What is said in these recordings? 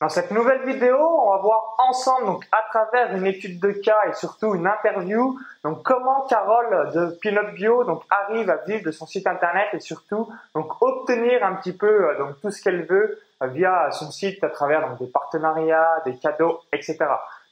Dans cette nouvelle vidéo, on va voir ensemble, donc à travers une étude de cas et surtout une interview, donc comment Carole de Pinot Bio donc arrive à vivre de son site internet et surtout donc obtenir un petit peu euh, donc tout ce qu'elle veut euh, via son site à travers donc des partenariats, des cadeaux, etc.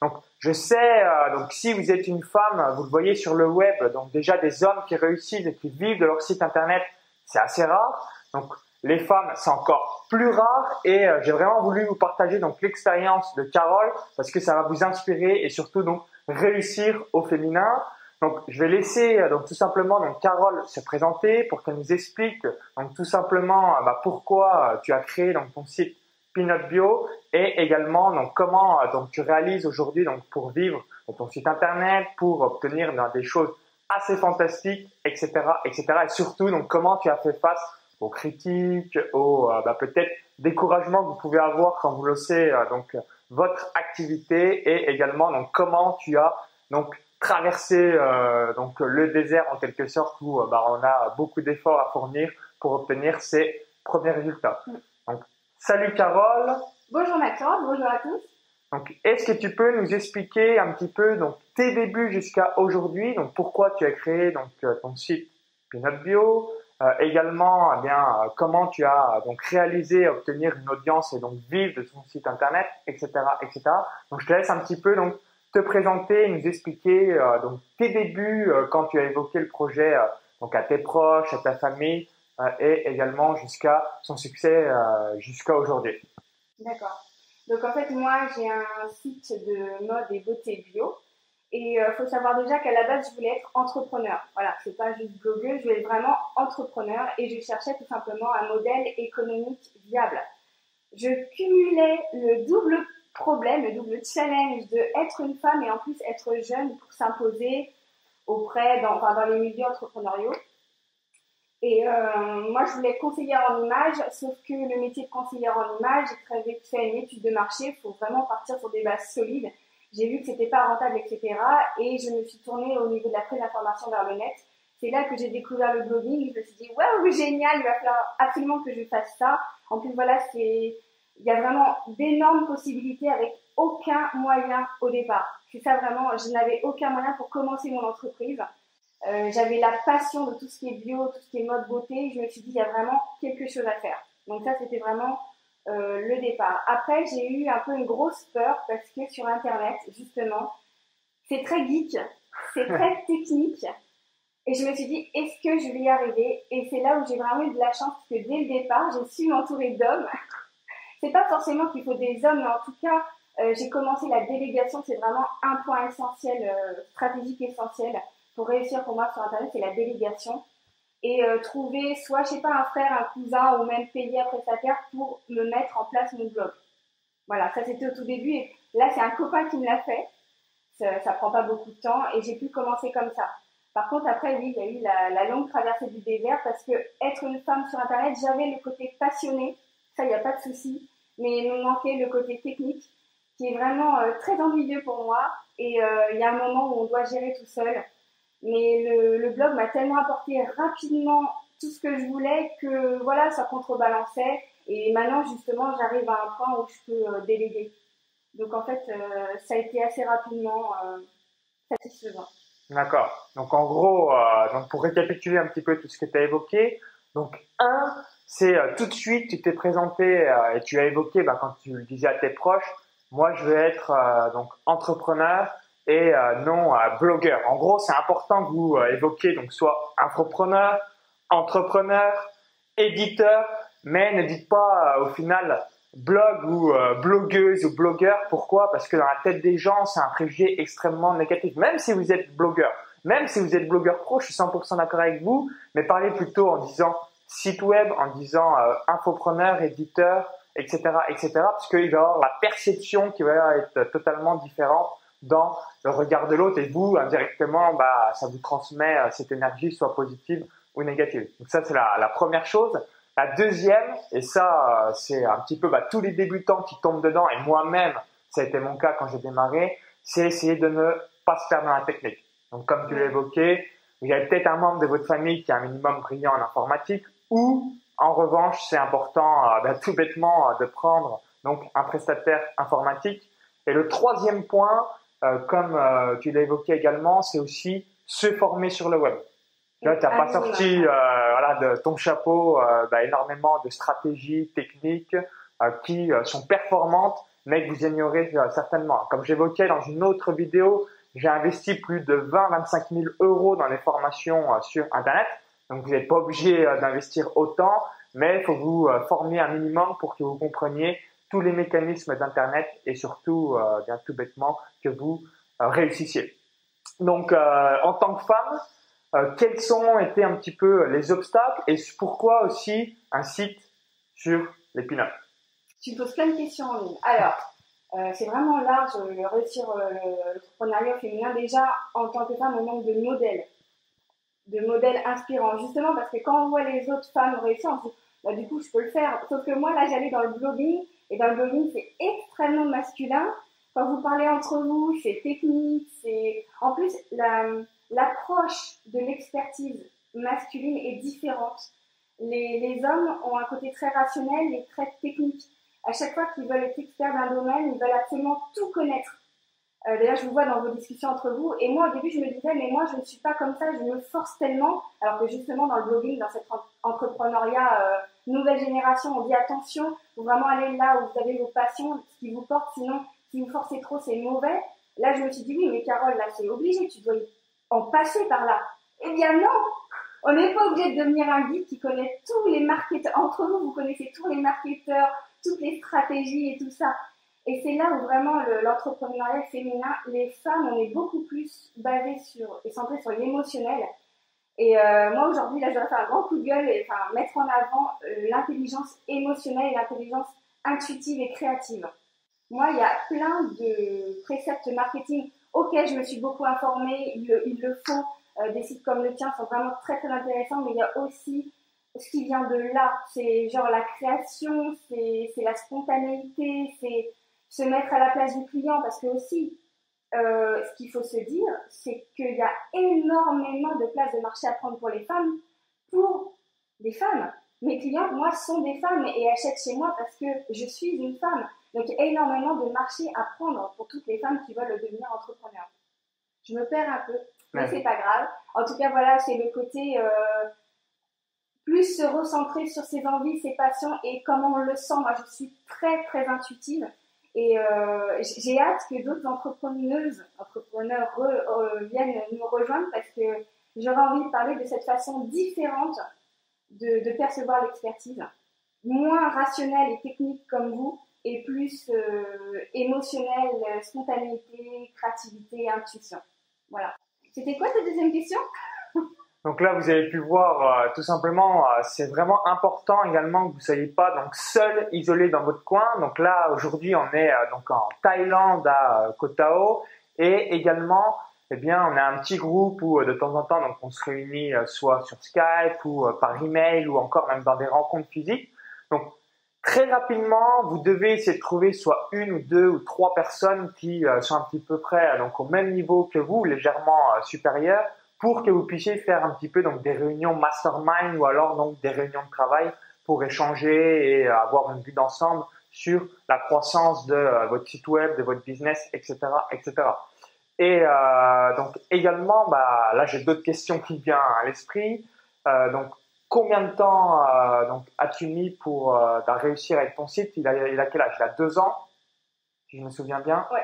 Donc je sais euh, donc si vous êtes une femme, vous le voyez sur le web, donc déjà des hommes qui réussissent et qui vivent de leur site internet, c'est assez rare. Donc les femmes, c'est encore plus rare et euh, j'ai vraiment voulu vous partager donc l'expérience de Carole parce que ça va vous inspirer et surtout donc réussir au féminin. Donc je vais laisser euh, donc tout simplement donc Carole se présenter pour qu'elle nous explique donc tout simplement euh, bah, pourquoi tu as créé donc ton site Peanut Bio et également donc comment donc tu réalises aujourd'hui donc pour vivre ton site internet pour obtenir des choses assez fantastiques etc etc et surtout donc comment tu as fait face aux critiques, aux euh, bah, peut-être découragement que vous pouvez avoir quand vous lancez euh, donc votre activité et également donc comment tu as donc traversé euh, donc le désert en quelque sorte où bah, on a beaucoup d'efforts à fournir pour obtenir ces premiers résultats. Mm. Donc salut Carole. Bonjour Maxence, bonjour à tous. Donc est-ce que tu peux nous expliquer un petit peu donc tes débuts jusqu'à aujourd'hui, donc pourquoi tu as créé donc ton site Peanut Bio, euh, également, eh bien, euh, comment tu as donc réalisé obtenir une audience et donc vivre de ton site internet, etc., etc. Donc, je te laisse un petit peu donc te présenter, nous expliquer euh, donc tes débuts quand tu as évoqué le projet donc à tes proches, à ta famille et également jusqu'à son succès jusqu'à aujourd'hui. D'accord. Donc en fait, moi, j'ai un site de mode et beauté bio et il euh, faut savoir déjà qu'à la base, je voulais être entrepreneur. Voilà, c'est pas juste blogueuse, je voulais être vraiment entrepreneur et je cherchais tout simplement un modèle économique viable. Je cumulais le double problème, le double challenge de être une femme et en plus être jeune pour s'imposer auprès, dans, les milieux entrepreneuriaux. Et euh, moi, je voulais être conseillère en image, sauf que le métier de conseillère en image, j'ai très vite fait une étude de marché, il faut vraiment partir sur des bases solides j'ai vu que c'était pas rentable, etc. Et je me suis tournée au niveau de la présentation vers le net. C'est là que j'ai découvert le blogging. Je me suis dit, waouh, génial, il va falloir absolument que je fasse ça. En plus, voilà, c'est, il y a vraiment d'énormes possibilités avec aucun moyen au départ. C'est ça vraiment, je n'avais aucun moyen pour commencer mon entreprise. Euh, j'avais la passion de tout ce qui est bio, tout ce qui est mode beauté. Je me suis dit, il y a vraiment quelque chose à faire. Donc ça, c'était vraiment euh, le départ. Après, j'ai eu un peu une grosse peur parce que sur Internet, justement, c'est très geek, c'est très technique. Et je me suis dit, est-ce que je vais y arriver? Et c'est là où j'ai vraiment eu de la chance parce que dès le départ, j'ai su m'entourer d'hommes. c'est pas forcément qu'il faut des hommes, mais en tout cas, euh, j'ai commencé la délégation. C'est vraiment un point essentiel, euh, stratégique essentiel pour réussir pour moi sur Internet, c'est la délégation et euh, trouver soit, je sais pas, un frère, un cousin ou même payer un prestataire pour me mettre en place mon blog. Voilà, ça c'était au tout début et là c'est un copain qui me l'a fait. Ça, ça prend pas beaucoup de temps et j'ai pu commencer comme ça. Par contre, après, oui, il y a eu la, la, longue traversée du désert parce que être une femme sur Internet, j'avais le côté passionné, ça, il n'y a pas de souci, mais il me manquait le côté technique qui est vraiment euh, très ennuyeux pour moi. Et euh, il y a un moment où on doit gérer tout seul. Mais le, le blog m'a tellement apporté rapidement tout ce que je voulais que voilà, ça contrebalançait. Et maintenant, justement, j'arrive à un point où je peux euh, déléguer. Donc en fait, euh, ça a été assez rapidement euh, satisfaisant. D'accord. Donc en gros, euh, donc pour récapituler un petit peu tout ce que tu as évoqué, donc un, c'est tout de suite, tu t'es présenté et tu as évoqué, bah, quand tu le disais à tes proches, moi je veux être donc entrepreneur, et euh, non euh, blogueur. En gros, c'est important que vous euh, évoquiez donc soit infopreneur, entrepreneur, éditeur, mais ne dites pas au final blog ou blogueuse ou blogueur. Pourquoi? Parce que dans la tête des gens, c'est un préjugé extrêmement négatif. Même si vous êtes blogueur, même si vous êtes blogueur pro, je suis 100% d'accord avec vous, mais parlez plutôt en disant site web, en disant infopreneur, éditeur, etc., etc., parce qu'il va y avoir la perception qui va être totalement différente dans le regard de l'autre et vous, indirectement, bah, ça vous transmet euh, cette énergie, soit positive ou négative. Donc ça, c'est la, la, première chose. La deuxième, et ça, euh, c'est un petit peu bah, tous les débutants qui tombent dedans, et moi-même, ça a été mon cas quand j'ai démarré, c'est essayer de ne pas se perdre dans la technique. Donc comme tu l'as évoqué, il y a peut-être un membre de votre famille qui a un minimum brillant en informatique, ou en revanche, c'est important euh, bah, tout bêtement de prendre donc un prestataire informatique. Et le troisième point, comme euh, tu l'as évoqué également, c'est aussi se former sur le web. Tu n'as pas sorti euh, voilà, de ton chapeau bah, énormément de stratégies techniques qui sont performantes, mais que vous ignorez certainement. Comme j'évoquais dans une autre vidéo, j'ai investi plus de 20-25 000 euros dans les formations sur Internet. Donc, vous n'êtes pas obligé d'investir autant, mais il faut vous former un minimum pour que vous compreniez tous les mécanismes d'Internet et surtout, euh, bien tout bêtement, que vous euh, réussissiez. Donc, euh, en tant que femme, quels ont été un petit peu les obstacles et pourquoi aussi un site sur les pin Tu poses plein de questions en ligne. Alors, c'est vraiment large réussir l'entrepreneuriat féminin. Déjà, en tant que femme, on manque de modèles, de modèles inspirants. Justement, parce que quand on voit les autres femmes réussir, on se dit, bah, du coup, je peux le faire. Sauf que moi, là, j'allais dans le blogging et dans le blogging, c'est extrêmement masculin. Quand vous parlez entre vous, c'est technique, c'est en plus l'approche de l'expertise masculine est différente. Les, les, hommes ont un côté très rationnel et très technique. À chaque fois qu'ils veulent être experts d'un domaine, ils veulent absolument tout connaître. Euh, D'ailleurs, je vous vois dans vos discussions entre vous. Et moi, au début, je me disais, mais moi, je ne suis pas comme ça, je me force tellement. Alors que justement, dans le blogging, dans cet entrepreneuriat euh, nouvelle génération, on dit attention, faut vraiment aller là où vous avez vos passions, ce qui vous porte, sinon, si vous forcez trop, c'est mauvais. Là, je me suis dit, oui, mais Carole, là, c'est obligé, tu dois en passer par là. Eh bien, non! On n'est pas obligé de devenir un guide qui connaît tous les marketeurs. Entre vous, vous connaissez tous les marketeurs, toutes les stratégies et tout ça. Et c'est là où vraiment l'entrepreneuriat féminin, les femmes, on est beaucoup plus basé sur et centré sur l'émotionnel. Et euh, moi aujourd'hui, là, je voudrais faire un grand coup de gueule et enfin mettre en avant euh, l'intelligence émotionnelle et l'intelligence intuitive et créative. Moi, il y a plein de préceptes marketing auxquels je me suis beaucoup informée. Il le faut. Euh, des sites comme le tien sont vraiment très très intéressants, mais il y a aussi ce qui vient de là. C'est genre la création, c'est la spontanéité, c'est se mettre à la place du client parce que aussi, euh, ce qu'il faut se dire, c'est qu'il y a énormément de places de marché à prendre pour les femmes, pour les femmes. Mes clients, moi, sont des femmes et achètent chez moi parce que je suis une femme. Donc, il y a énormément de marché à prendre pour toutes les femmes qui veulent devenir entrepreneurs. Je me perds un peu, mais c'est pas grave. En tout cas, voilà, c'est le côté euh, plus se recentrer sur ses envies, ses passions et comment on le sent. Moi, je suis très, très intuitive. Et euh, j'ai hâte que d'autres entrepreneuses, entrepreneurs euh, viennent nous rejoindre parce que j'aurais envie de parler de cette façon différente de, percevoir l'expertise, moins rationnelle et technique comme vous, et plus euh, émotionnelle, spontanéité, créativité, intuition. Voilà. C'était quoi ta deuxième question? donc là, vous avez pu voir euh, tout simplement, euh, c'est vraiment important également que vous ne soyez pas donc seul, isolé dans votre coin. Donc là, aujourd'hui, on est euh, donc en Thaïlande à Koh Tao et également, eh bien, on a un petit groupe où de temps en temps, donc on se réunit soit sur Skype ou par email ou encore même dans des rencontres physiques. Donc très rapidement, vous devez essayer de trouver soit une ou deux ou trois personnes qui sont un petit peu près donc au même niveau que vous, légèrement supérieurs pour que vous puissiez faire un petit peu donc des réunions mastermind ou alors donc des réunions de travail pour échanger et avoir une vue d'ensemble sur la croissance de euh, votre site web, de votre business, etc., etc. Et euh, donc également, bah, là j'ai d'autres questions qui viennent à l'esprit. Euh, donc combien de temps euh, donc as-tu mis pour euh, réussir avec ton site? Il a, il a quel âge? Il a deux ans, si je me souviens bien. Ouais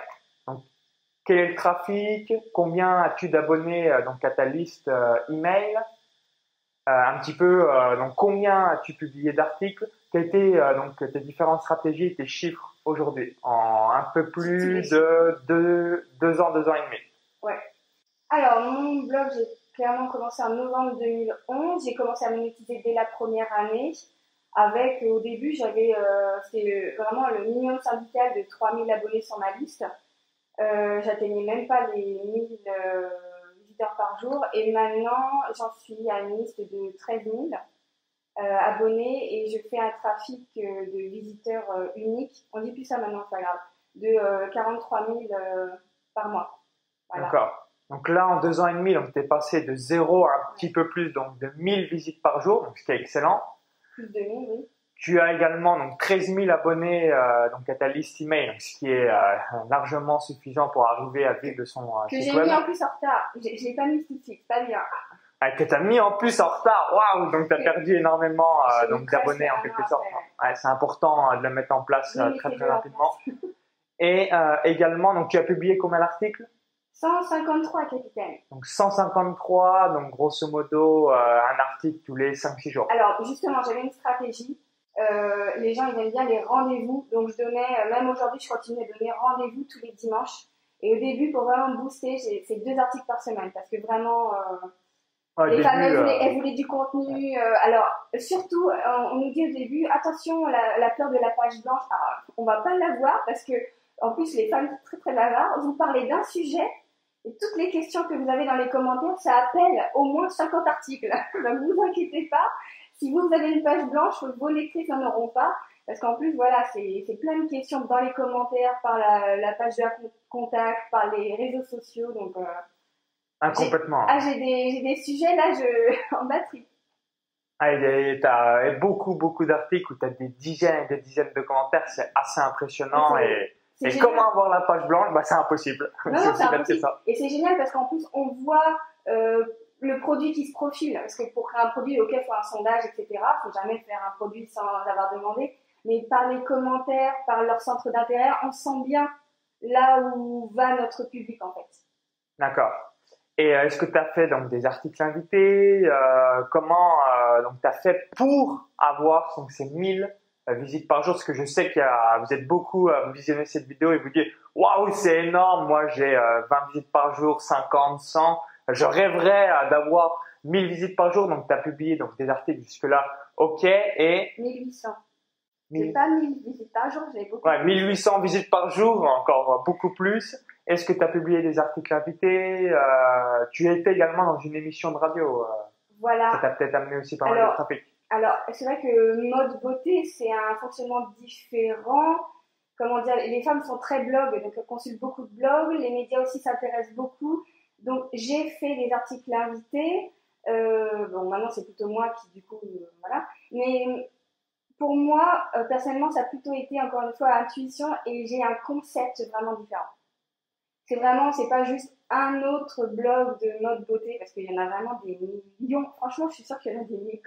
quel est le trafic, combien as-tu d'abonnés euh, donc à ta liste euh, email, euh, un petit peu donc combien as-tu publié d'articles, quelles étaient donc tes différentes stratégies, tes chiffres aujourd'hui? En un peu plus de deux, deux ans, deux ans et demi. Ouais. Alors mon blog j'ai clairement commencé en novembre 2011, j'ai commencé à monétiser dès la première année. Avec au début j'avais c'est vraiment le minimum syndical de 3000 abonnés sur ma liste. Euh, j'atteignais même pas les 1000 euh, visiteurs par jour. Et maintenant, j'en suis à une liste de 13 000 euh, abonnés et je fais un trafic de visiteurs uniques. On dit plus ça maintenant, c'est pas grave. De 43 000 par mois. D'accord. Donc là, en deux ans et demi, tu es passé de zéro à un petit peu plus, donc de 1000 visites par jour, donc ce qui est excellent. Plus de 1000, oui Tu as également donc 13 000 abonnés euh, donc à ta liste email, ce qui est euh, largement suffisant pour arriver à vivre de son euh, que j'ai mis en plus en retard. Je l'ai pas mis tout de suite, pas bien. Ah, que t'as mis en plus en retard, waouh Donc t'as perdu énormément donc d'abonnés en quelque sorte. Ouais, c'est important de le mettre en place très très rapidement. Et également, donc tu as publié combien d'articles? 153, capitaine. Donc 153, donc grosso modo un article tous les 5-6 jours. Alors justement, j'avais une stratégie euh, les gens ils aiment bien les rendez-vous. Donc je donnais, euh, même aujourd'hui, je continue à donner rendez-vous tous les dimanches. Et au début, pour vraiment booster, c'est deux articles par semaine parce que vraiment, euh, les femmes, elles voulaient, du contenu. alors, surtout, on, nous dit au début, attention, la, la peur de la page blanche, ah, on va pas l'avoir parce que, en plus, les femmes sont très très bavardes. Vous parlez d'un sujet et toutes les questions que vous avez dans les commentaires, ça appelle au moins 50 articles. Donc, vous inquiétez pas. Si vous avez une page blanche, vos lectrices n'en auront pas. Parce qu'en plus, voilà, c'est plein de questions dans les commentaires, par la, page de contact, par les réseaux sociaux. Donc, euh, ah, complètement. Ah, j'ai des, des, sujets là, je, en batterie. Ah, tu as beaucoup, beaucoup d'articles où tu as des dizaines et des dizaines de commentaires. C'est assez impressionnant. Et, et comment avoir la page blanche? Bah, C'est impossible. Non, c'est impossible. Ça. Et c'est génial parce qu'en plus, on voit euh, le produit qui se profile, parce que pour créer un produit, ok, il faut un sondage, etc. Il faut jamais faire un produit sans avoir demandé. Mais par les commentaires, par leur centre d'intérêt, on sent bien là où va notre public en fait. D'accord. Et euh, est-ce que tu as fait donc des articles invités euh, Comment euh, tu as fait pour avoir donc ces 1000 visites par jour? Parce que je sais que vous êtes beaucoup à visionner cette vidéo et vous dites waouh c'est énorme. Moi j'ai 20 visites par jour, 50, 100. Je rêverais euh, d'avoir 1000 visites par jour, donc tu as publié donc, des articles jusque-là, ok, et... 1800. J'ai pas 1000 visites par jour, j'ai beaucoup Ouais, 1800 visites par jour, encore beaucoup plus. Est-ce que tu as publié des articles invités euh, Tu étais également dans une émission de radio. Euh, voilà. Ça t'a peut-être amené aussi pas mal de trafic. Alors, c'est vrai que mode beauté, c'est un fonctionnement différent. Comment dire, les femmes sont très blog, donc elles consultent beaucoup de blogs. Les médias aussi s'intéressent beaucoup. Donc j'ai fait des articles invités. Euh, bon, maintenant c'est plutôt moi qui du coup, euh, voilà. Mais pour moi, euh, personnellement, ça a plutôt été encore une fois intuition et j'ai un concept vraiment différent. C'est vraiment, c'est pas juste un autre blog de mode beauté parce qu'il y en a vraiment des millions. Franchement, je suis sûre qu'il y en a des millions.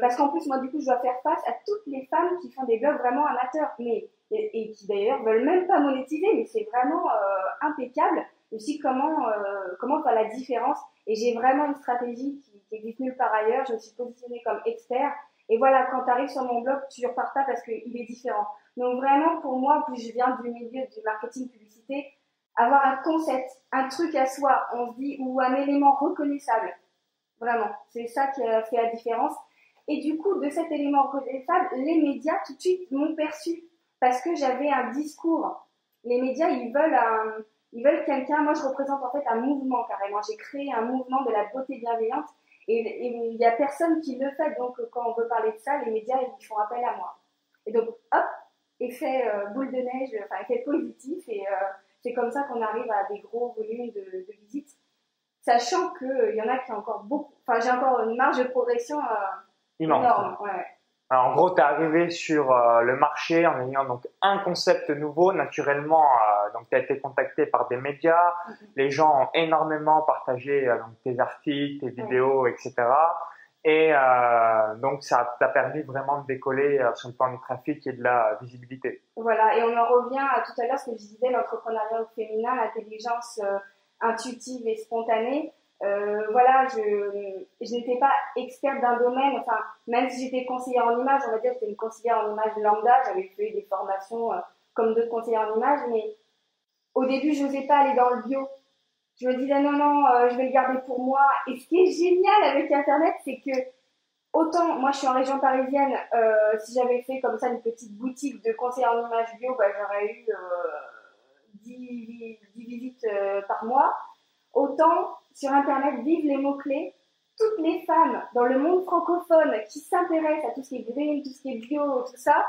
Parce qu'en plus, moi, du coup, je dois faire face à toutes les femmes qui font des blogs vraiment amateurs, mais et, qui d'ailleurs veulent même pas monétiser, mais c'est vraiment impeccable aussi comment euh, comment faire la différence. Et j'ai vraiment une stratégie qui, qui, existe nulle ailleurs. Je me suis positionnée comme expert. Et voilà, quand tu arrives sur mon blog, tu repars pas parce qu'il est différent. Donc vraiment, pour moi, plus je viens du milieu du marketing publicité, avoir un concept, un truc à soi, on se dit, ou un élément reconnaissable. Vraiment, c'est ça qui a fait la différence. Et du coup, de cet élément reconnaissable, les médias tout de suite m'ont perçu parce que j'avais un discours. Les médias, ils veulent un, ils veulent quelqu'un, moi je représente en fait un mouvement carrément. J'ai créé un mouvement de la beauté bienveillante et il n'y a personne qui le fait. Donc quand on veut parler de ça, les médias ils font appel à moi. Et donc hop, effet euh, boule de neige, enfin effet positif et euh, c'est comme ça qu'on arrive à des gros volumes de, de visites. Sachant qu'il y en a qui ont encore beaucoup, enfin j'ai encore une marge de progression euh, énorme. Ouais en gros, tu es arrivé sur euh, le marché en ayant donc un concept nouveau. Naturellement, euh, donc tu as été contacté par des médias. Mm-hmm. Les gens ont énormément partagé euh, donc, tes articles, tes vidéos, etc. Et donc ça t'a permis vraiment de décoller sur le plan du trafic et de la visibilité. Voilà, et on en revient à tout à l'heure ce que je disais, l'entrepreneuriat féminin, l'intelligence intuitive et spontanée. Euh, voilà, je, je n'étais pas experte d'un domaine, enfin, même si j'étais conseillère en image, on va dire j'étais une conseillère en image lambda, j'avais fait des formations euh, comme d'autres conseillères en image, mais au début, je n'osais pas aller dans le bio. Je me disais non, non, euh, je vais le garder pour moi. Et ce qui est génial avec Internet, c'est que autant, moi je suis en région parisienne, si j'avais fait comme ça une petite boutique de conseillère en image bio, bah, j'aurais eu 10, 10 visites par mois. Autant sur Internet vivent les mots-clés. Toutes les femmes dans le monde francophone qui s'intéressent à tout ce qui est green, tout ce qui est bio, tout ça,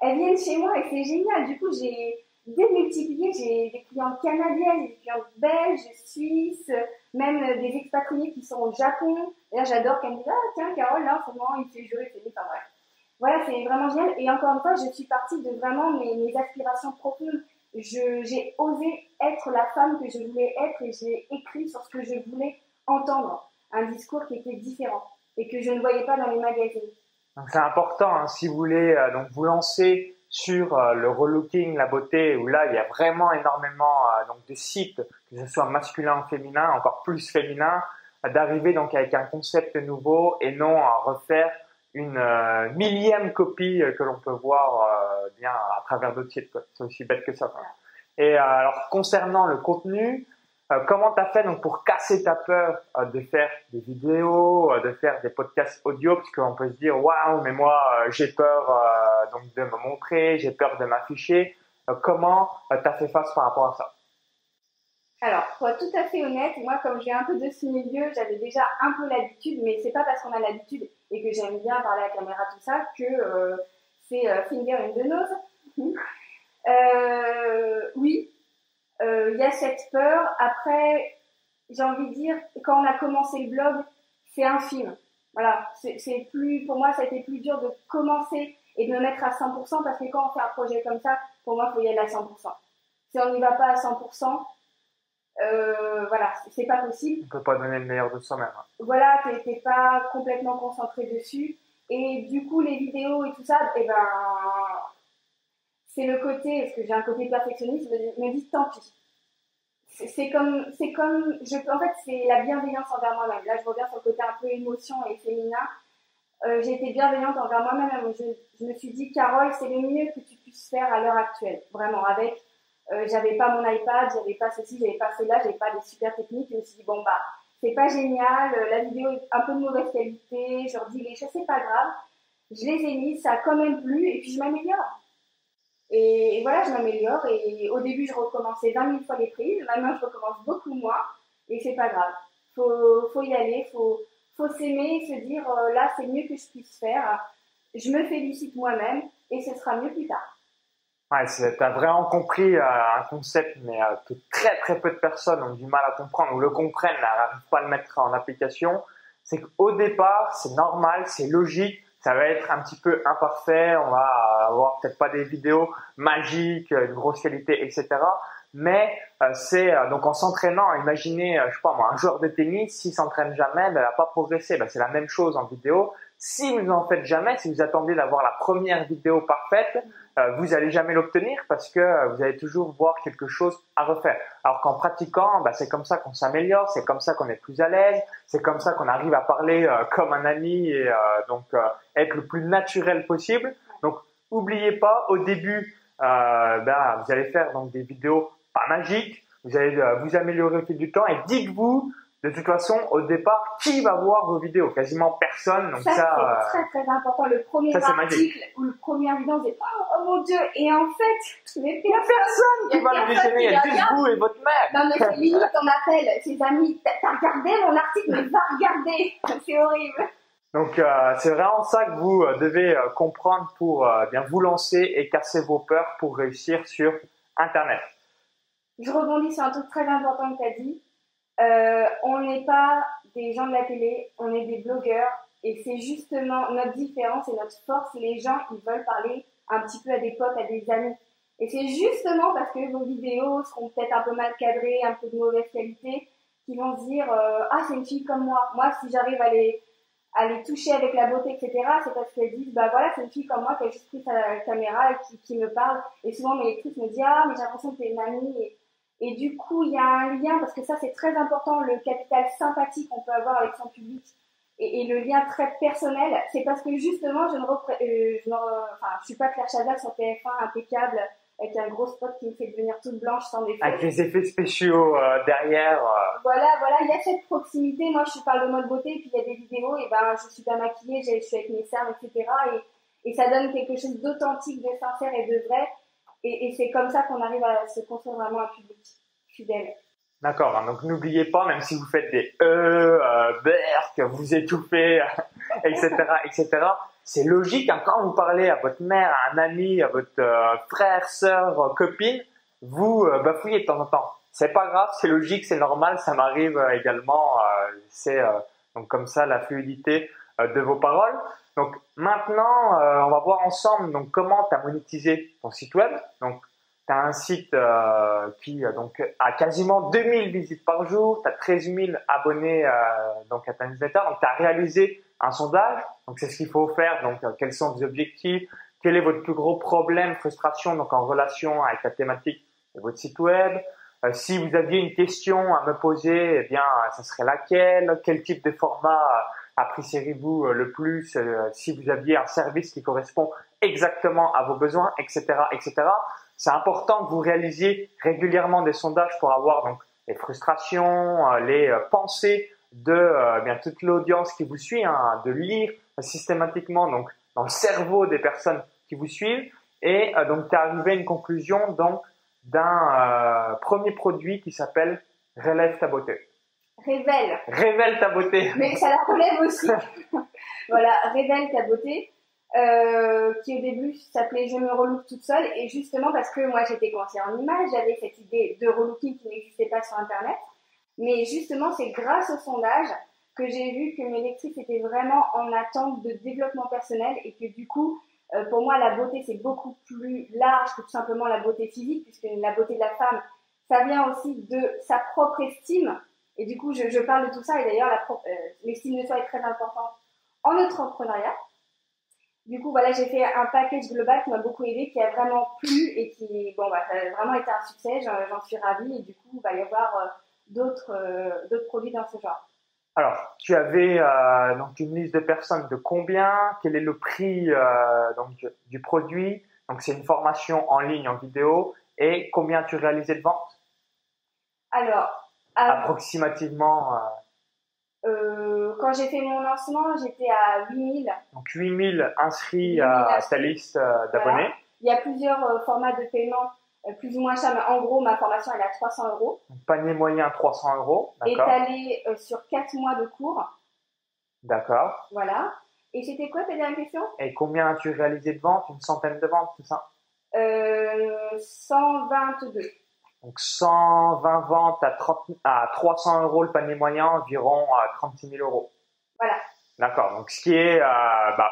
elles viennent chez moi et c'est génial. Du coup, j'ai démultiplié, j'ai des clientes canadiennes, des clientes belges, suisses, même des expatriés qui sont au Japon. Là, j'adore qu'elles me disent, ah tiens, Carole, là, en ce moment, il fait jurer, c'est enfin bref. voilà, c'est vraiment génial. Et encore une fois, je suis partie de vraiment mes, mes aspirations profondes. J'ai osé être la femme que je voulais être et j'ai écrit sur ce que je voulais entendre. Un discours qui était différent et que je ne voyais pas dans les magazines. C'est important, hein, si vous voulez euh, donc vous lancer sur euh, le relooking, la beauté, où là il y a vraiment énormément euh, donc de sites, que ce soit masculin ou féminin, encore plus féminin, d'arriver donc avec un concept nouveau et non à refaire une millième copie que l'on peut voir bien à travers d'autres sites. C'est aussi bête que ça. Et alors concernant le contenu, euh, comment tu as fait donc pour casser ta peur euh, de faire des vidéos, euh, de faire des podcasts audio? Parce qu'on peut se dire waouh mais moi j'ai peur donc de me montrer, j'ai peur de m'afficher. comment tu as fait face par rapport à ça? Alors, pour être tout à fait honnête, moi, comme j'ai un peu de ce milieu, j'avais déjà un peu l'habitude, mais c'est pas parce qu'on a l'habitude et que j'aime bien parler à la caméra, tout ça, que c'est finger in the nose. oui, euh, il y a cette peur. Après, j'ai envie de dire, quand on a commencé le blog, c'est un film. Voilà, c'est plus, pour moi, ça a été plus dur de commencer et de me mettre à 100% parce que quand on fait un projet comme ça, pour moi, il faut y aller à 100%. Si on n'y va pas à 100%, euh, voilà, c'est pas possible. On peut pas donner le meilleur de soi-même. Hein. Voilà, t'es pas complètement concentré dessus. Et du coup, les vidéos et tout ça, eh ben, c'est le côté, parce que j'ai un côté perfectionniste, je me dis tant pis. C'est comme, c'est comme, je, en fait, c'est la bienveillance envers moi-même. Là, je reviens sur le côté un peu émotion et féminin. Euh, j'ai été bienveillante envers moi-même. Je, je, me suis dit, Carole, c'est le mieux que tu puisses faire à l'heure actuelle. Vraiment, avec, euh, j'avais pas mon iPad, j'avais pas ceci, j'avais pas cela, j'avais pas des super techniques. Je me suis dit, bon, bah, c'est pas génial, euh, la vidéo est un peu de mauvaise qualité, je leur dis les choses, c'est pas grave. Je les ai mis, ça a quand même plu, et puis je m'améliore. Et, voilà, je m'améliore. Et au début, je recommençais 20 000 fois les prises. Maintenant, je recommence beaucoup moins. Et c'est pas grave. Faut, faut y aller. Faut, faut s'aimer, se dire euh, là, c'est mieux que je puisse faire. Je me félicite moi-même et ce sera mieux plus tard. Ouais, t'as vraiment compris euh, un concept, mais euh, que très très peu de personnes ont du mal à comprendre ou le comprennent, n'arrivent pas à le mettre en application. C'est qu'au départ, c'est normal, c'est logique ça va être un petit peu imparfait, on va avoir peut-être pas des vidéos magiques, une grosse qualité, etc. Mais euh, c'est euh, donc en s'entraînant, imaginez, euh, je sais pas moi, un joueur de tennis, s'il s'entraîne jamais, ben, il va pas progresser. Ben, c'est la même chose en vidéo. Si vous en faites jamais, si vous attendez d'avoir la première vidéo parfaite, euh, vous allez jamais l'obtenir parce que euh, vous allez toujours voir quelque chose à refaire. Alors qu'en pratiquant, bah, c'est comme ça qu'on s'améliore, c'est comme ça qu'on est plus à l'aise, c'est comme ça qu'on arrive à parler euh, comme un ami et donc être le plus naturel possible. Donc, oubliez pas, au début, bah, vous allez faire donc des vidéos pas magiques, vous allez vous améliorer au fil du temps et dites-vous de toute façon, au départ, qui va voir vos vidéos? Quasiment personne. Donc ça, ça c'est euh, très très important. Le premier article ou le premier vidéo, c'est oh, mon dieu. Et en fait, il n'y a personne qui va le visionner. Il y a juste vous et votre mère. Non mais c'est limite, on appelle ses amis. T'as regardé mon article, mais va regarder. C'est horrible. Donc euh, c'est vraiment ça que vous euh, devez comprendre pour bien vous lancer et casser vos peurs pour réussir sur Internet. Je rebondis sur un truc très important que tu as dit euh, on n'est pas des gens de la télé, on est des blogueurs et c'est justement notre différence et notre force. Les gens, ils veulent parler un petit peu à des potes, à des amis. Et c'est justement parce que vos vidéos seront peut-être un peu mal cadrées, un peu de mauvaise qualité, qu'ils vont se dire euh, ah c'est une fille comme moi. Moi si j'arrive à les à les toucher avec la beauté etc c'est parce qu'elles disent bah voilà c'est une fille comme moi qui a juste pris sa caméra et qui, qui me parle. Et souvent mes lectrices me disent ah mais j'ai l'impression que t'es une amie. Et du coup, il y a un lien, parce que ça c'est très important, le capital sympathique qu'on peut avoir avec son public et, le lien très personnel, c'est parce que justement, je ne, euh, je, enfin, je suis pas Claire Chazal sur TF1 impeccable avec un gros spot qui me fait devenir toute blanche sans défaut. Avec les effets spéciaux euh, derrière. Euh. Voilà, voilà, il y a cette proximité. Moi, je parle de mode beauté, puis il y a des vidéos, et ben, je suis pas maquillée, je suis avec mes cernes, etc. Et, et ça donne quelque chose d'authentique, de sincère et de vrai. Et, c'est comme ça qu'on arrive à se construire vraiment un public fidèle. D'accord, hein. donc n'oubliez pas, même si vous faites des E, euh, vous étouffez, etc., etc., c'est logique, hein, quand vous parlez à votre mère, à un ami, à votre euh, frère, sœur, euh, copine, vous euh, bafouillez de temps en temps. C'est pas grave, c'est logique, c'est normal, ça m'arrive également. c'est donc comme ça la fluidité de vos paroles. Donc maintenant, on va voir ensemble donc comment tu as monétisé ton site web. Donc tu as un site qui donc a quasiment 2000 visites par jour, tu as 13 000 abonnés donc à ta newsletter. Donc tu as réalisé un sondage. Donc c'est ce qu'il faut faire. Donc quels sont vos objectifs? Quel est votre plus gros problème, frustration donc en relation avec la thématique de votre site web? Euh, si vous aviez une question à me poser, eh bien, ça serait laquelle? Quel type de format apprécieriez-vous euh, le plus euh, Si vous aviez un service qui correspond exactement à vos besoins, etc., etc. C'est important que vous réalisiez régulièrement des sondages pour avoir donc les frustrations, les pensées de bien toute l'audience qui vous suit, hein, de lire systématiquement donc dans le cerveau des personnes qui vous suivent et donc tu arrivé à une conclusion donc d'un euh, premier produit qui s'appelle Relève ta beauté. Révèle. Révèle ta beauté. Mais ça la relève aussi. voilà, Révèle ta beauté. Euh, qui au début s'appelait Je me relook toute seule et justement parce que moi j'étais conseillère en image, j'avais cette idée de relooking qui n'existait pas sur internet. Mais justement, c'est grâce au sondage que j'ai vu que mes lectrices étaient vraiment en attente de développement personnel et que du coup, euh, pour moi, la beauté, c'est beaucoup plus large que tout simplement la beauté physique, puisque la beauté de la femme, ça vient aussi de sa propre estime. Et du coup, je, je parle de tout ça. Et d'ailleurs, euh, l'estime de soi est très importante en entrepreneuriat. Du coup, voilà, j'ai fait un package global qui m'a beaucoup aidé, qui a vraiment plu et qui, bon, bah, ça a vraiment été un succès. J'en suis ravie. Et du coup, il va y avoir euh, d'autres d'autres produits dans ce genre. Alors, tu avais euh, donc une liste de personnes de combien Quel est le prix euh, donc du produit Donc, c'est une formation en ligne, en vidéo. Et combien tu réalisais de ventes? Alors, approximativement. Euh, quand j'ai fait mon lancement, j'étais à 8000. Donc 8000 inscrits à ta liste d'abonnés. Il y a plusieurs formats de paiement euh, plus ou moins cher, mais en gros, ma formation, elle est à 300 euros. Panier moyen 300 euros. Étalé euh, sur 4 mois de cours. D'accord. Voilà. Et c'était quoi ta dernière question? Et combien as-tu réalisé de ventes? Une centaine de ventes, c'est ça? Euh, 122. Donc 120 ventes à, 30, à 300 euros le panier moyen, environ à 36 000 euros. Voilà. D'accord. Donc ce qui est euh, bah,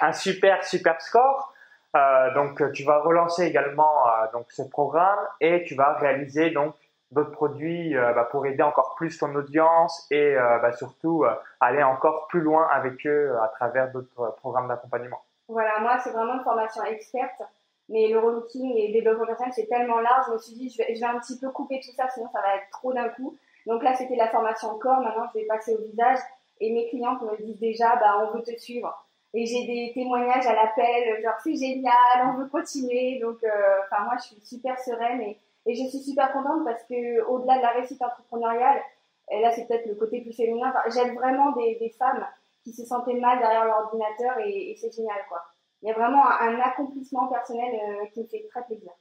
un super super score. Euh, donc tu vas relancer également euh, donc ce programme et tu vas réaliser donc d'autres produits bah, pour aider encore plus ton audience et bah, surtout aller encore plus loin avec eux à travers d'autres programmes d'accompagnement. Voilà, moi c'est vraiment une formation experte, mais le relooking et le développement personnel c'est tellement large, je me suis dit je vais, un petit peu couper tout ça sinon ça va être trop d'un coup. Donc là c'était la formation corps, maintenant je vais passer au visage et mes clientes me disent déjà bah on veut te suivre et j'ai des témoignages à l'appel, genre c'est génial, on veut continuer. Donc, euh, enfin moi, je suis super sereine et, je suis super contente parce que au-delà de la réussite entrepreneuriale, et là c'est peut-être le côté plus féminin, j'aide vraiment des, des, femmes qui se sentaient mal derrière l'ordinateur et, et c'est génial quoi. Il y a vraiment un, accomplissement personnel euh, qui me fait très plaisir.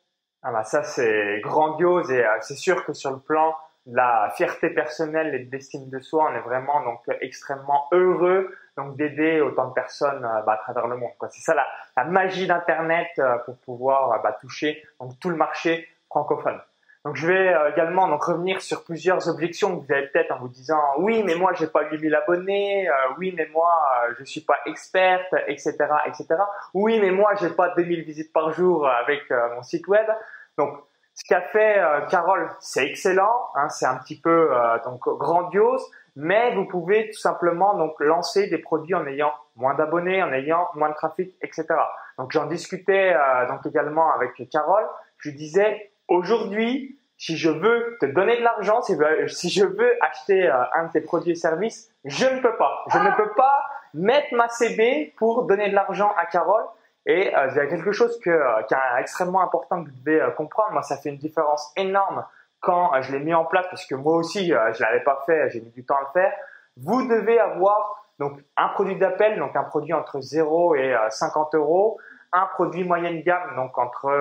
Ah bah ça c'est grandiose et euh, c'est sûr que sur le plan de la fierté personnelle et de l'estime de soi, on est vraiment donc extrêmement heureux donc d'aider autant de personnes euh, bah, à travers le monde. C'est ça la, magie d'Internet euh, pour pouvoir euh, bah, toucher donc tout le marché francophone. Donc je vais également donc revenir sur plusieurs objections que vous avez peut-être en vous disant oui mais moi j'ai pas 8000 abonnés, oui mais moi je suis pas experte, etc., etc. Oui mais moi j'ai pas 2000 visites par jour avec mon site web. Donc ce qu'a fait Carole c'est excellent, hein, c'est un petit peu donc grandiose, mais vous pouvez tout simplement donc lancer des produits en ayant moins d'abonnés, en ayant moins de trafic, etc. Donc j'en discutais euh, donc également avec Carole. Je disais aujourd'hui, si je veux te donner de l'argent, si, je veux acheter euh, un de tes produits et services, je ne peux pas. Je ne peux pas mettre ma CB pour donner de l'argent à Carole. Et euh, il y a quelque chose que, qui est extrêmement important que vous devez comprendre. Moi, ça fait une différence énorme quand euh, je l'ai mis en place, parce que moi aussi, euh, je l'avais pas fait, j'ai mis du temps à le faire, vous devez avoir donc un produit d'appel, donc un produit entre 0 et 50 euh, euros, un produit moyenne gamme, donc entre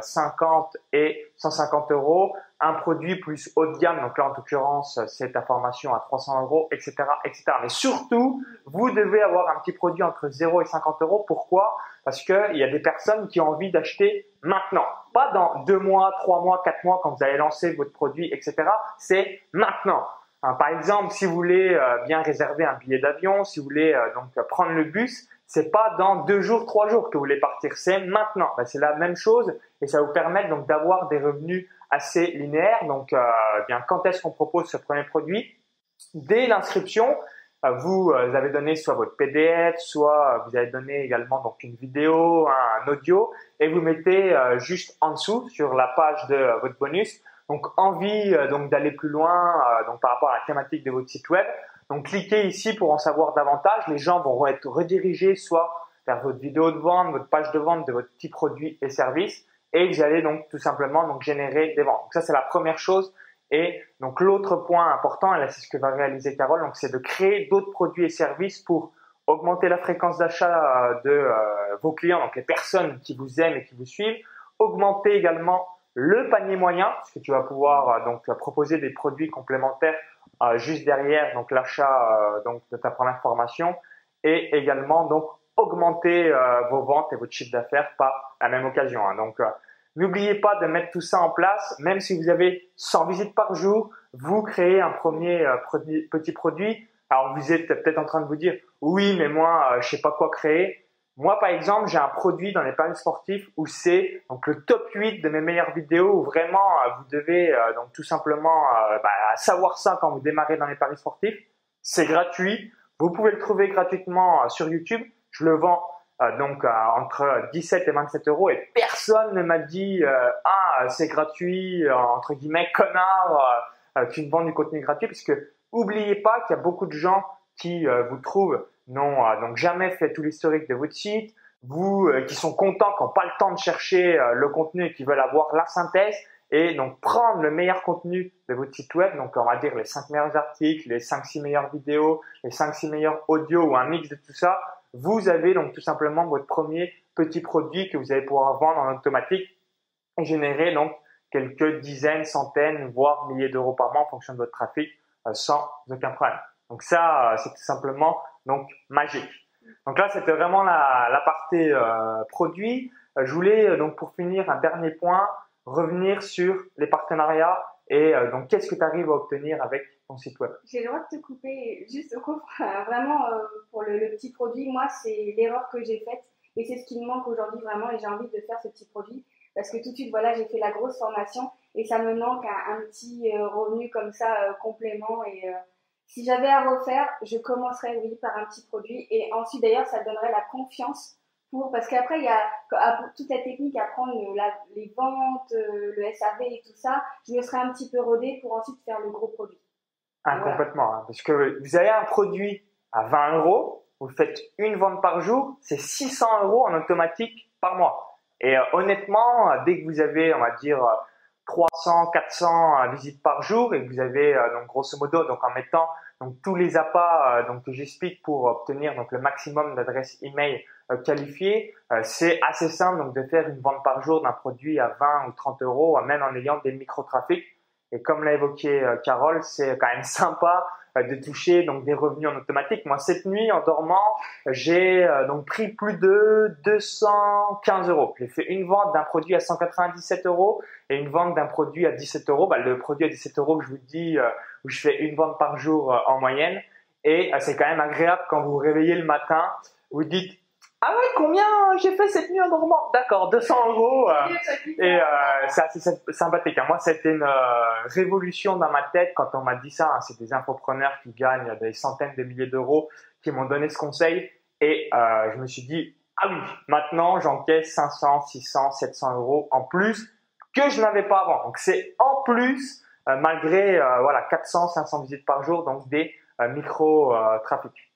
50 et 150 euros, un produit plus haut de gamme, donc là en l'occurrence c'est ta formation à 300 euros, etc., etc. Mais surtout, vous devez avoir un petit produit entre 0 et 50 euros. Pourquoi? Parce qu'il y a des personnes qui ont envie d'acheter maintenant, pas dans deux mois, trois mois, quatre mois quand vous allez lancer votre produit, etc. C'est maintenant. Par exemple, si vous voulez euh, bien réserver un billet d'avion, si vous voulez euh, donc prendre le bus, c'est pas dans deux jours, trois jours que vous voulez partir, c'est maintenant. Ben, c'est la même chose et ça vous permet donc d'avoir des revenus assez linéaires. Donc, euh, bien quand est-ce qu'on propose ce premier produit? Dès l'inscription, vous avez donné soit votre PDF, soit vous avez donné également donc une vidéo, un audio, et vous mettez juste en dessous sur la page de votre bonus donc envie euh, donc d'aller plus loin euh, donc par rapport à la thématique de votre site web. Donc cliquez ici pour en savoir davantage. Les gens vont être redirigés soit vers votre vidéo de vente, votre page de vente de votre petit produit et service et vous allez donc tout simplement donc générer des ventes. Donc ça c'est la première chose. Et donc l'autre point important, et là c'est ce que va réaliser Carole, donc c'est de créer d'autres produits et services pour augmenter la fréquence d'achat euh, de vos clients, donc les personnes qui vous aiment et qui vous suivent, augmenter également le panier moyen, parce que tu vas pouvoir euh, donc proposer des produits complémentaires euh, juste derrière donc l'achat euh, donc de ta première formation et également donc augmenter vos ventes et votre chiffre d'affaires par la même occasion. Hein. Donc n'oubliez pas de mettre tout ça en place, même si vous avez 100 visites par jour, vous créez un premier petit produit. Alors vous êtes peut-être en train de vous dire oui mais moi je sais pas quoi créer. Moi, par exemple, j'ai un produit dans les paris sportifs où c'est donc le top 8 de mes meilleures vidéos où vraiment euh, vous devez euh, donc tout simplement euh, bah, savoir ça quand vous démarrez dans les paris sportifs. C'est gratuit. Vous pouvez le trouver gratuitement sur YouTube. Je le vends donc entre 17 et 27 euros et personne ne m'a dit ah c'est gratuit entre guillemets connard tu me vends du contenu gratuit parce que oubliez pas qu'il y a beaucoup de gens qui vous trouvent n'ont euh, donc jamais fait tout l'historique de votre site, vous euh, qui sont contents, qui n'ont pas le temps de chercher euh, le contenu et qui veulent avoir la synthèse et donc prendre le meilleur contenu de votre site web, donc on va dire les 5 meilleurs articles, les 5-6 meilleures vidéos, les 5-6 meilleurs audios ou un mix de tout ça, vous avez donc tout simplement votre premier petit produit que vous allez pouvoir vendre en automatique et générer donc quelques dizaines, centaines, voire milliers d'euros par mois en fonction de votre trafic sans aucun problème. Donc ça, c'est tout simplement donc magique. Donc là, c'était vraiment la, la partie euh, produit. Euh, je voulais euh, donc pour finir un dernier point revenir sur les partenariats et donc qu'est-ce que tu arrives à obtenir avec ton site web? J'ai le droit de te couper juste vraiment pour le, le, petit produit. Moi, c'est l'erreur que j'ai faite et c'est ce qui me manque aujourd'hui vraiment et j'ai envie de faire ce petit produit parce que tout de suite voilà j'ai fait la grosse formation et ça me manque un, un petit revenu comme ça complément et si j'avais à refaire, je commencerais oui par un petit produit et ensuite d'ailleurs ça donnerait la confiance pour parce qu'après il y a toute la technique à prendre les ventes, euh, le SAV et tout ça, je me serais un petit peu rodé pour ensuite faire le gros produit. Ah, complètement, hein, parce que vous avez un produit à 20 euros, vous faites une vente par jour, c'est 600 euros en automatique par mois. Et euh, honnêtement, dès que vous avez, on va dire, 300, 400 euh, visites par jour et vous avez euh, donc grosso modo donc en mettant donc tous les appâts euh, donc que j'explique pour obtenir donc le maximum d'adresses email qualifiées, c'est assez simple donc de faire une vente par jour d'un produit à 20 ou 30 euros, même en ayant des micro-trafics. Et comme l'a évoqué Carole, c'est quand même sympa de toucher donc des revenus en automatique. Moi, cette nuit, en dormant, j'ai euh, donc pris plus de 215 euros. J'ai fait une vente d'un produit à 197 euros et une vente d'un produit à 17 euros. Bah, le produit à 17 euros que je vous dis, euh, où je fais une vente par jour en moyenne. Et c'est quand même agréable quand vous vous réveillez le matin, vous dites ah oui, combien j'ai fait cette nuit en dormant D'accord, 200 euros. Euh, et euh, c'est assez sympathique. Hein. Moi, c'était une euh, révolution dans ma tête quand on m'a dit ça. Hein. C'est des infopreneurs qui gagnent des centaines de milliers d'euros qui m'ont donné ce conseil. Et euh, je me suis dit, ah oui, maintenant j'encaisse 500, 600, 700 euros en plus que je n'avais pas avant. Donc c'est en plus, malgré voilà 400, 500 visites par jour, donc des micro-trafics.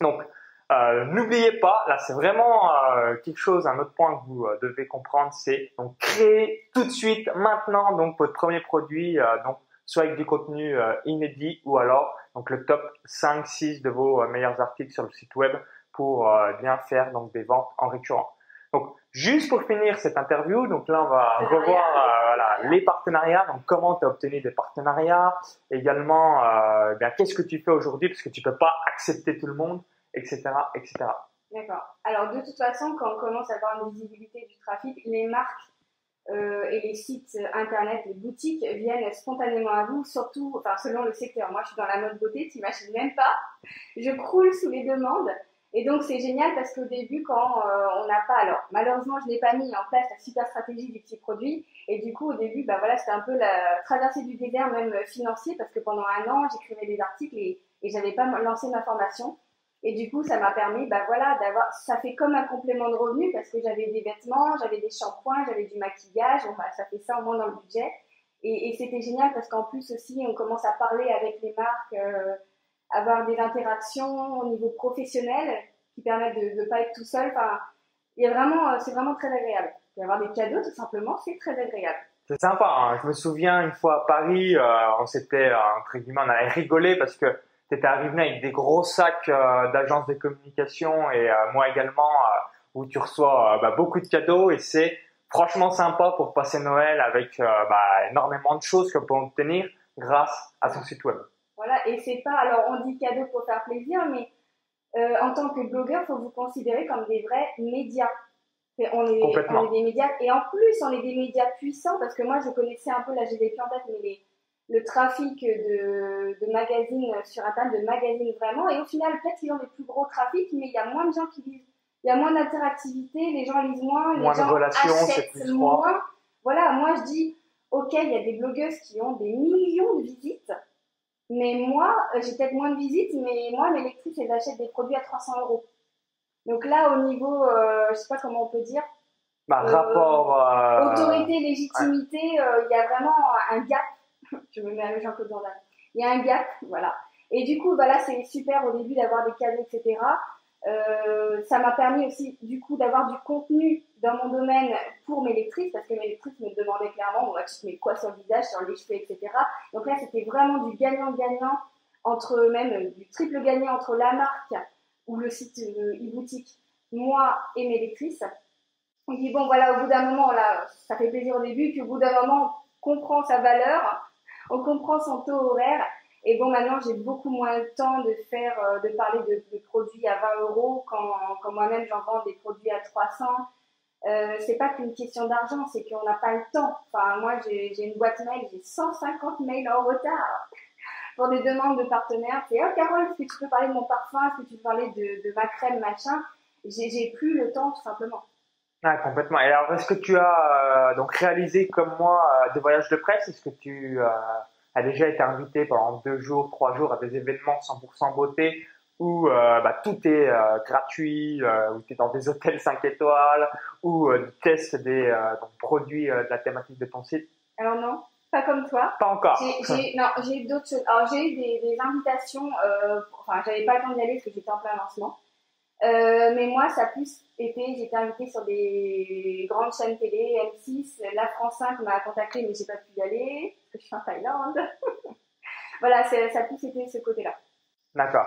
donc euh, N'oubliez pas, là c'est vraiment euh, quelque chose, un autre point que vous euh, devez comprendre, c'est donc créer tout de suite, maintenant, donc votre premier produit, euh, donc soit avec du contenu inédit ou alors donc le top 5, 6 de vos meilleurs articles sur le site web pour bien faire donc des ventes en récurrent. Donc juste pour finir cette interview, donc là on va revoir voilà, les partenariats, donc comment tu as obtenu des partenariats, également bien qu'est-ce que tu fais aujourd'hui parce que tu peux pas accepter tout le monde etc. etc. D'accord. Alors de toute façon, quand on commence à avoir une visibilité du trafic, les marques euh, et les sites internet, les boutiques viennent spontanément à vous, surtout, enfin selon le secteur. Moi, je suis dans la mode beauté, t'imagines même pas. Je croule sous les demandes. Et donc c'est génial parce qu'au début, quand euh, on n'a pas, alors malheureusement, je n'ai pas mis en place la super stratégie du petit produit. Et du coup, au début, bah voilà, c'était un peu la traversée du désert, même financier, parce que pendant un an, j'écrivais des articles et, et j'avais pas lancé ma formation. Et du coup, ça m'a permis, bah voilà, d'avoir, ça fait comme un complément de revenu parce que j'avais des vêtements, j'avais des shampoings, j'avais du maquillage, bon, bah, ça fait ça au moins dans le budget. Et, et c'était génial parce qu'en plus aussi, on commence à parler avec les marques, euh, avoir des interactions au niveau professionnel qui permettent de ne pas être tout seul. Enfin, il y a vraiment, euh, c'est vraiment très agréable. Y avoir des cadeaux, tout simplement, c'est très agréable. C'est sympa. Hein. Je me souviens une fois à Paris, euh, on s'était entre guillemets, on avait rigolé parce que tu étais arrivé avec des gros sacs euh, d'agences de communication et euh, moi également euh, où tu reçois bah, beaucoup de cadeaux et c'est franchement sympa pour passer Noël avec bah, énormément de choses que peut obtenir grâce à son site web. Voilà, et c'est pas, alors on dit cadeau pour faire plaisir, mais en tant que blogueur, faut vous considérer comme des vrais médias. On est, on est, des médias, et en plus, on est des médias puissants, parce que moi, je connaissais un peu, j'ai des en tête, mais les, le trafic de, de magazines sur Internet, de magazines vraiment. Et au final, peut-être qu'ils ont des plus gros trafics, mais il y a moins de gens qui lisent. Il y a moins d'interactivité, les gens lisent moins, les gens achètent moins. Voilà, moi je dis, ok, il y a des blogueuses qui ont des millions de visites, mais moi, euh, j'ai peut-être moins de visites, mais moi, mes lectrices, elles achètent des produits à 300 euros. Donc là, au niveau, euh, je sais pas comment on peut dire, bah, rapport euh, autorité, légitimité, il y a vraiment un gap je me mets avec Jean-Claude Van Il y a un gap, voilà. Et du coup, voilà, c'est super au début d'avoir des cadeaux, etc. Euh, ça m'a permis aussi, du coup, d'avoir du contenu dans mon domaine pour mes lectrices, parce que mes lectrices me demandaient clairement, bon, tu mets quoi sur le visage, sur les cheveux, etc. Donc là, c'était vraiment du gagnant-gagnant entre même du triple gagnant entre la marque ou le site euh, e-boutique, moi et mes lectrices. On dit, bon, voilà, au bout d'un moment, là, ça fait plaisir au début, puis au bout d'un moment, on comprend sa valeur, on comprend son taux horaire. Et bon, maintenant, j'ai beaucoup moins le temps de faire, euh, de parler de, produits à 20 euros quand, quand moi-même j'en vends des produits à 300. Euh, c'est pas qu'une question d'argent, c'est qu'on n'a pas le temps. Enfin, moi, j'ai une boîte mail, j'ai 150 mails en retard pour des demandes de partenaires. C'est oh Carole, est-ce que tu peux parler de mon parfum? Est-ce que tu peux parler de, ma crème, machin? J'ai plus le temps, tout simplement. Ah, complètement. Et alors, est-ce que tu as euh, donc réalisé comme moi euh, des voyages de presse? Est-ce que tu euh, as déjà été invité pendant deux jours, trois jours à des événements 100% beauté? Où bah, tout est gratuit, où tu es dans des hôtels 5 étoiles, où tu testes des produits de la thématique de ton site? Alors non, pas comme toi. Pas encore. J'ai, non, j'ai eu d'autres choses. Alors j'ai eu des, des invitations, enfin j'avais pas le temps d'y aller parce que j'étais en plein lancement. Euh, mais moi, ça a plus été, j'ai été invitée sur des grandes chaînes télé, M6, la France 5 m'a contacté, mais j'ai pas pu y aller, parce que je suis en Thaïlande. voilà, ça a plus été ce côté-là. D'accord.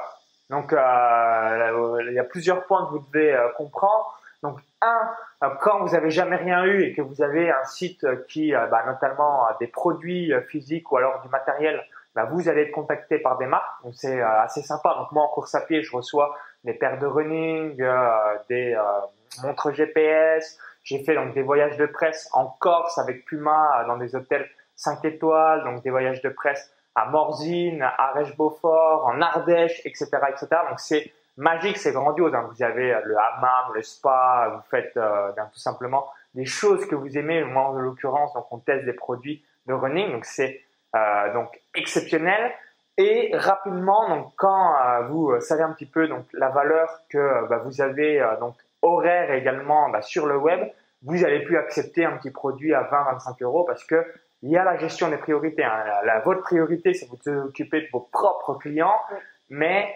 Donc, euh, il y a plusieurs points que vous devez euh, comprendre. Donc, un, quand vous avez jamais rien eu et que vous avez un site qui, bah, notamment des produits physiques ou alors du matériel, bah, vous allez être contacté par des marques. Donc, c'est assez sympa. Donc, moi, en course à pied, je reçois des paires de running, euh, des euh, montres GPS. J'ai fait donc des voyages de presse en Corse avec Puma euh, dans des hôtels 5 étoiles, donc des voyages de presse à Morzine, à Arèche-Beaufort, en Ardèche, etc., etc. Donc c'est magique, c'est grandiose. Hein. Vous avez le hammam, le spa, vous faites euh, tout simplement des choses que vous aimez. Moi, en l'occurrence, donc on teste des produits de running, donc c'est euh, donc exceptionnel. Et rapidement, donc quand euh, vous euh, savez un petit peu donc la valeur que euh, bah, vous avez donc horaire également bah, sur le web, vous allez plus accepter un petit produit à 20-25 euros parce que il y a la gestion des priorités. Hein. La, votre priorité, c'est vous occuper de vos propres clients, mais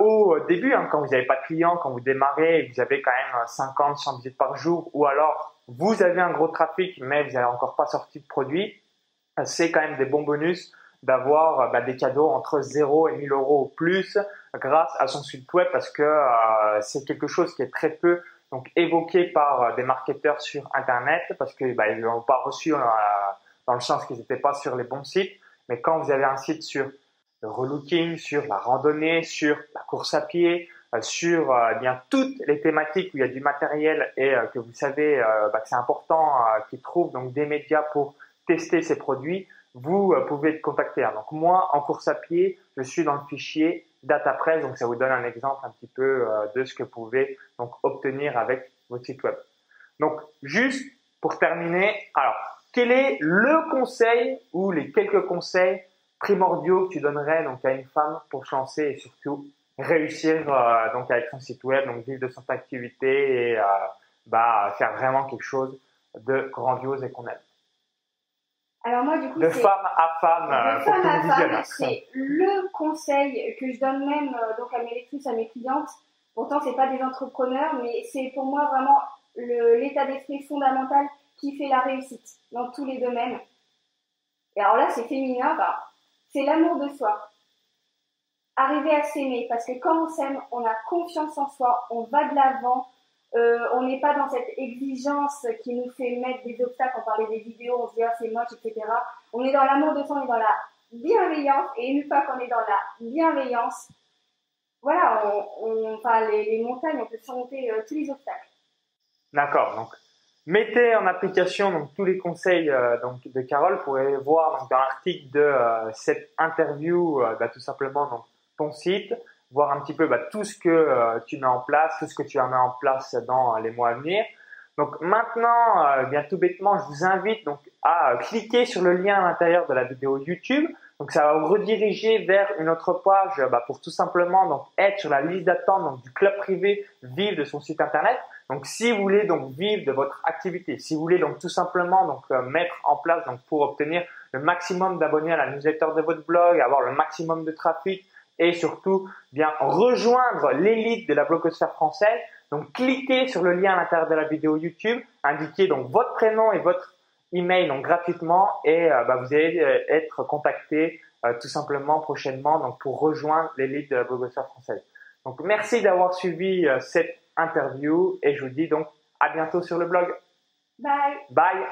au début, hein, quand vous n'avez pas de clients, quand vous démarrez, et vous avez quand même 50, 100 visites par jour, ou alors vous avez un gros trafic, mais vous n'avez encore pas sorti de produit, c'est quand même des bons bonus d'avoir euh, bah, des cadeaux entre 0 et 1000 euros au plus grâce à son site web parce que euh, c'est quelque chose qui est très peu donc évoqué par euh, des marketeurs sur internet parce que bah, ils l'ont pas reçu dans le sens qu'ils n'étaient pas sur les bons sites. Mais quand vous avez un site sur le relooking sur la randonnée sur la course à pied sur eh bien toutes les thématiques où il y a du matériel et que vous savez bah, que c'est important qu'ils trouvent donc des médias pour tester ces produits, vous pouvez être contacter. Donc moi, en course à pied, je suis dans le fichier DataPress, donc ça vous donne un exemple un petit peu de ce que vous pouvez donc obtenir avec votre site web. Donc juste pour terminer, alors quel est le conseil ou les quelques conseils primordiaux que tu donnerais donc à une femme pour se lancer et surtout réussir euh, donc avec son site web, donc vivre de son activité et euh, bah, faire vraiment quelque chose de grandiose et qu'on aime? Alors moi du coup de femme à femme, de femme à femme, c'est le conseil que je donne même euh, donc à mes lectrices, à mes clientes. Pourtant c'est pas des entrepreneurs, mais c'est pour moi vraiment l'état d'esprit fondamental qui fait la réussite dans tous les domaines. Et alors là, c'est féminin, bah, c'est l'amour de soi. Arriver à s'aimer, parce que quand on s'aime, on a confiance en soi, on va de l'avant, euh, on n'est pas dans cette exigence qui nous fait mettre des obstacles. On parlait des vidéos, on se dit ah, c'est moche, etc. On est dans l'amour de soi, on est dans la bienveillance, et une fois qu'on est dans la bienveillance, voilà, on, enfin, les, montagnes, on peut surmonter euh, tous les obstacles. D'accord, donc Mettez en application donc tous les conseils euh, donc de Carole. Vous pourrez voir dans l'article de cette interview bah, tout simplement donc ton site, voir un petit peu bah, tout ce que tu mets en place, tout ce que tu vas mettre en place dans les mois à venir. Donc maintenant, bien tout bêtement, je vous invite donc à cliquer sur le lien à l'intérieur de la vidéo YouTube. Donc ça va vous rediriger vers une autre page bah, pour tout simplement donc être sur la liste d'attente du club privé Vive de son site internet. Donc, si vous voulez donc vivre de votre activité, si vous voulez donc tout simplement donc euh, mettre en place donc pour obtenir le maximum d'abonnés à la newsletter de votre blog, avoir le maximum de trafic et surtout bien rejoindre l'élite de la blogosphère française, donc cliquez sur le lien à l'intérieur de la vidéo YouTube, indiquez donc votre prénom et votre email donc gratuitement et euh, bah, vous allez euh, être contacté tout simplement prochainement donc pour rejoindre l'élite de la blogosphère française. Donc merci d'avoir suivi cette interview et je vous dis donc à bientôt sur le blog. Bye. Bye.